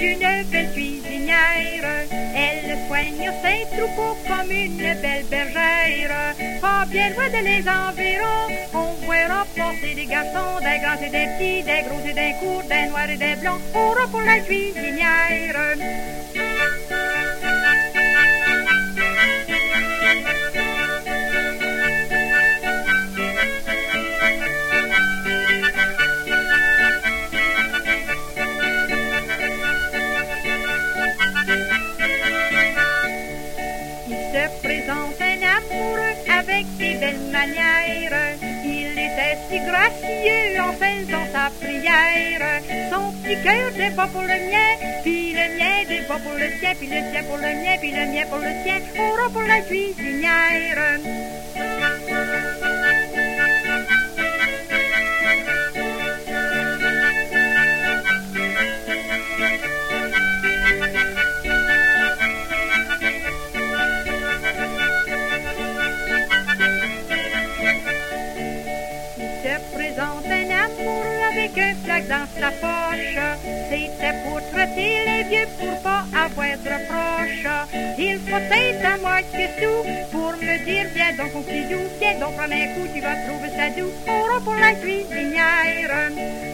une belle cuisinière. Elle soigne ses troupeaux comme une belle bergère. Pas bien loin de les environs, on voit remporter des garçons, des grands et des petits, des gros et des courts, des noirs et des blancs. Pour la cuisinière. Il était si gracieux en faisant sa prière. Son petit cœur n'est pas pour le mien, puis le mien n'est pas pour le sien, puis le sien pour le mien, puis le mien pour le sien, aura pour la cuisinière. Dans sa poche. C'était pour traiter les vieux pour pas avoir de reproches. Il faut être à moi que tout pour me dire viens donc mon petit doux, viens donc prendre un coup, tu vas trouver ça doux. Pour la cuisinière.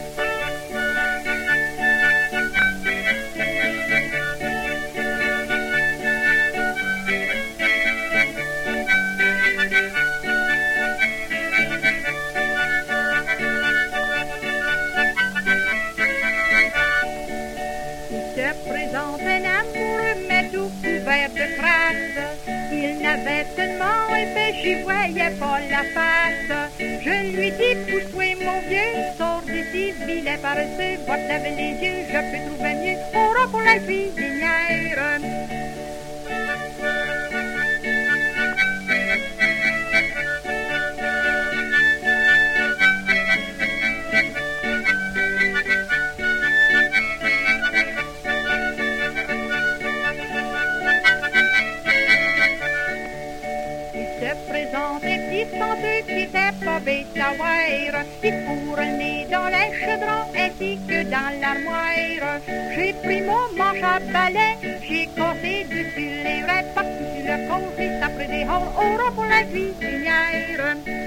Avait tellement épais, j'y voyais pas la face. Je lui dis, pousse-toi mon vieux, sors d'ici, vilain paresseux, va te laver les yeux, je peux trouver mieux, on pour la cuisinière. Il pour le nez dans les chaudrons ainsi que dans l'armoire. J'ai pris mon manche à balai, j'ai cassé dessus les rêves, partout sur le congé, ça pris des au pour la cuisinière.